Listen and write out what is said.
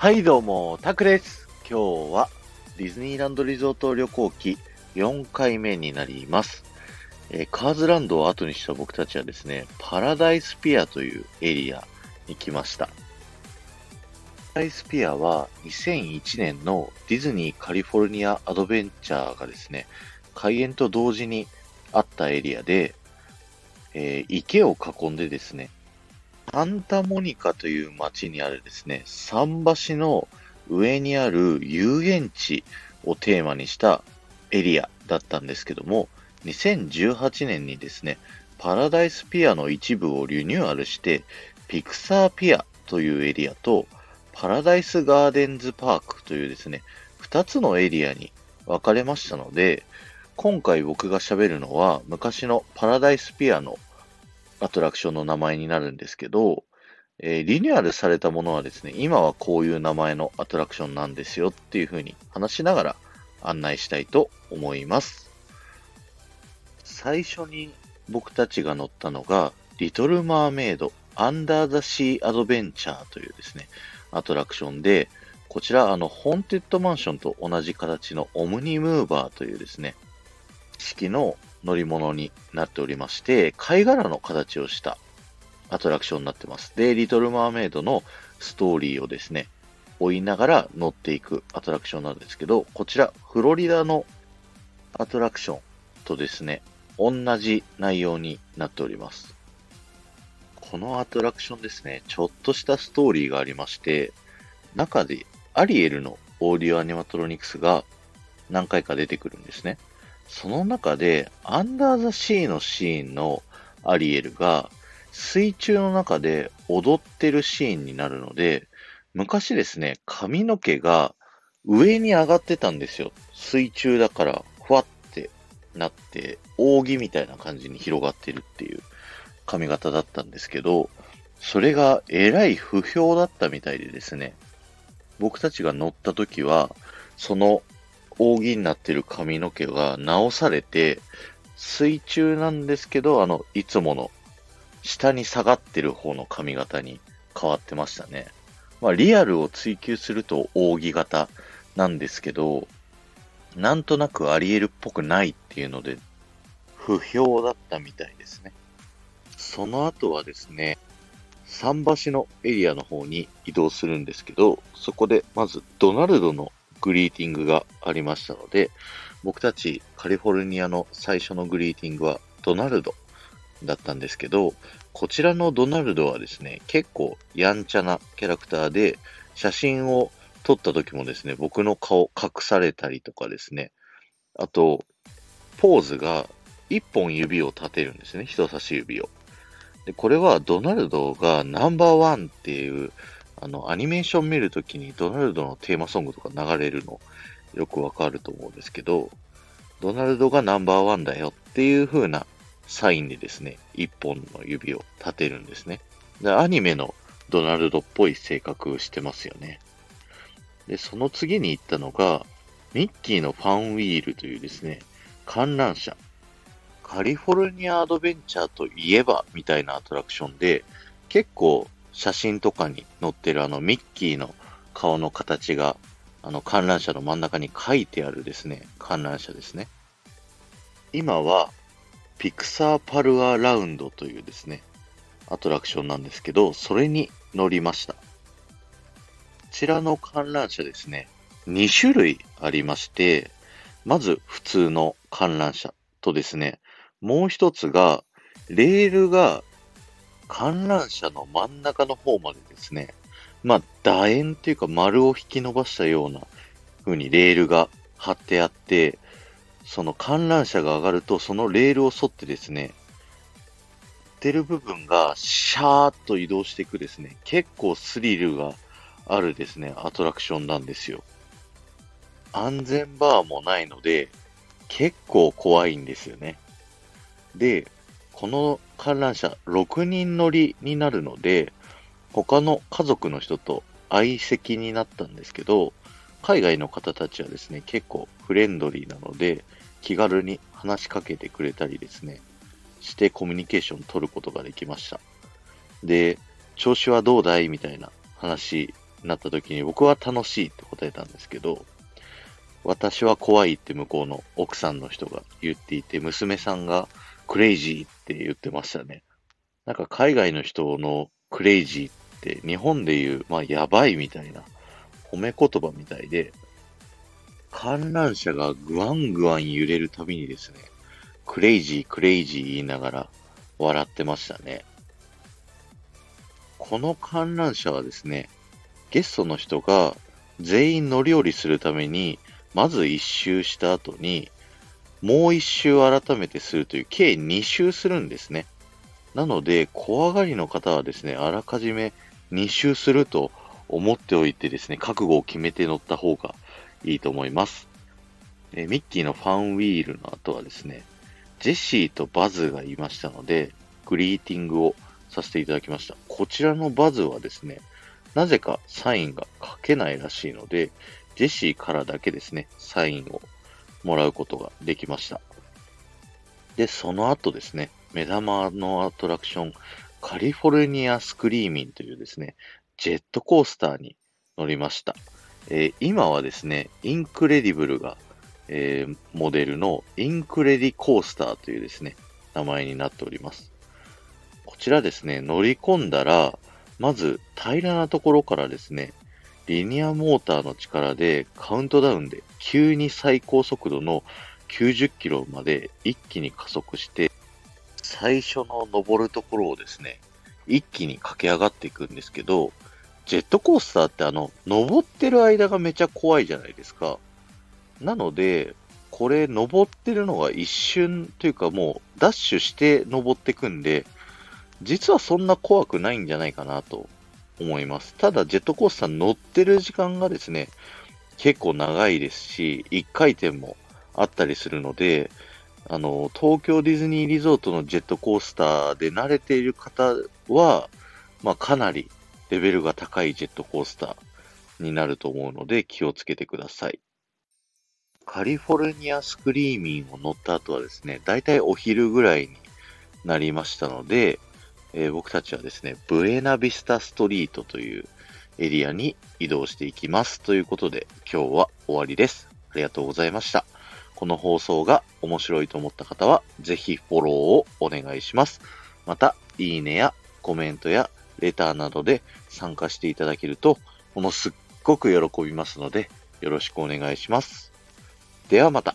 はいどうも、タクです。今日はディズニーランドリゾート旅行記4回目になります。えー、カーズランドを後にした僕たちはですね、パラダイスピアというエリアに来ました。パラダイスピアは2001年のディズニーカリフォルニアアドベンチャーがですね、開園と同時にあったエリアで、えー、池を囲んでですね、サンタモニカという街にあるですね、桟橋の上にある遊園地をテーマにしたエリアだったんですけども、2018年にですね、パラダイスピアの一部をリニューアルして、ピクサーピアというエリアと、パラダイスガーデンズパークというですね、2つのエリアに分かれましたので、今回僕が喋るのは昔のパラダイスピアのアトラクションの名前になるんですけど、えー、リニューアルされたものはですね、今はこういう名前のアトラクションなんですよっていう風に話しながら案内したいと思います。最初に僕たちが乗ったのが、リトル・マーメイド・アンダー・ザ・シー・アドベンチャーというですね、アトラクションで、こちら、あの、ホーンテッドマンションと同じ形のオムニムーバーというですね、式の乗り物になっておりまして、貝殻の形をしたアトラクションになってます。で、リトル・マーメイドのストーリーをですね、追いながら乗っていくアトラクションなんですけど、こちら、フロリダのアトラクションとですね、同じ内容になっております。このアトラクションですね、ちょっとしたストーリーがありまして、中でアリエルのオーディオアニマトロニクスが何回か出てくるんですね。その中で、アンダーザシーのシーンのアリエルが、水中の中で踊ってるシーンになるので、昔ですね、髪の毛が上に上がってたんですよ。水中だから、ふわってなって、扇みたいな感じに広がってるっていう髪型だったんですけど、それがえらい不評だったみたいでですね、僕たちが乗った時は、その扇になってる髪の毛が直されて、水中なんですけど、あの、いつもの下に下がってる方の髪型に変わってましたね。まあ、リアルを追求すると扇型なんですけど、なんとなくアリエルっぽくないっていうので、不評だったみたいですね。その後はですね、桟橋のエリアの方に移動するんですけど、そこでまずドナルドのグリーティングがありましたので、僕たちカリフォルニアの最初のグリーティングはドナルドだったんですけど、こちらのドナルドはですね、結構やんちゃなキャラクターで、写真を撮った時もですね、僕の顔隠されたりとかですね、あと、ポーズが1本指を立てるんですね、人差し指を。で、これはドナルドがナンバーワンっていうあの、アニメーション見るときにドナルドのテーマソングとか流れるのよくわかると思うんですけど、ドナルドがナンバーワンだよっていう風なサインでですね、一本の指を立てるんですね。で、アニメのドナルドっぽい性格してますよね。で、その次に行ったのが、ミッキーのファンウィールというですね、観覧車。カリフォルニアアドベンチャーといえばみたいなアトラクションで、結構写真とかに載ってるあのミッキーの顔の形が、あの観覧車の真ん中に書いてあるですね、観覧車ですね。今は、ピクサーパルアラウンドというですね、アトラクションなんですけど、それに乗りました。こちらの観覧車ですね、2種類ありまして、まず普通の観覧車とですね、もう一つが、レールが観覧車の真ん中の方までですね、まあ、楕円っていうか丸を引き伸ばしたような風にレールが張ってあって、その観覧車が上がると、そのレールを沿ってですね、ってる部分がシャーッと移動していくですね、結構スリルがあるですね、アトラクションなんですよ。安全バーもないので、結構怖いんですよね。で、この観覧車6人乗りになるので、他の家族の人と相席になったんですけど、海外の方たちはですね、結構フレンドリーなので、気軽に話しかけてくれたりですね、してコミュニケーション取ることができました。で、調子はどうだいみたいな話になった時に僕は楽しいって答えたんですけど、私は怖いって向こうの奥さんの人が言っていて、娘さんがクレイジーって言ってましたね。なんか海外の人のクレイジーって日本で言う、まあやばいみたいな褒め言葉みたいで、観覧車がグワングワン揺れるたびにですね、クレイジークレイジー言いながら笑ってましたね。この観覧車はですね、ゲストの人が全員乗り降りするために、まず一周した後に、もう一周改めてするという計二周するんですね。なので、怖がりの方はですね、あらかじめ2周すると思っておいてですね、覚悟を決めて乗った方がいいと思います。えミッキーのファンウィールの後はですね、ジェシーとバズがいましたので、グリーティングをさせていただきました。こちらのバズはですね、なぜかサインが書けないらしいので、ジェシーからだけですね、サインをもらうことができました。で、その後ですね、目玉のアトラクション、カリフォルニアスクリーミンというですね、ジェットコースターに乗りました。えー、今はですね、インクレディブルが、えー、モデルのインクレディコースターというですね、名前になっております。こちらですね、乗り込んだら、まず平らなところからですね、リニアモーターの力でカウントダウンで急に最高速度の90キロまで一気に加速して、最初の登るところをですね、一気に駆け上がっていくんですけど、ジェットコースターってあの、登ってる間がめちゃ怖いじゃないですか。なので、これ登ってるのが一瞬というかもうダッシュして登ってくんで、実はそんな怖くないんじゃないかなと思います。ただ、ジェットコースター乗ってる時間がですね、結構長いですし、1回転もあったりするので、あの、東京ディズニーリゾートのジェットコースターで慣れている方は、まあ、かなりレベルが高いジェットコースターになると思うので気をつけてください。カリフォルニアスクリーミンを乗った後はですね、だいたいお昼ぐらいになりましたので、えー、僕たちはですね、ブエナビスタストリートというエリアに移動していきます。ということで、今日は終わりです。ありがとうございました。この放送が面白いと思った方は、ぜひフォローをお願いします。また、いいねやコメントやレターなどで参加していただけると、ものすっごく喜びますので、よろしくお願いします。ではまた。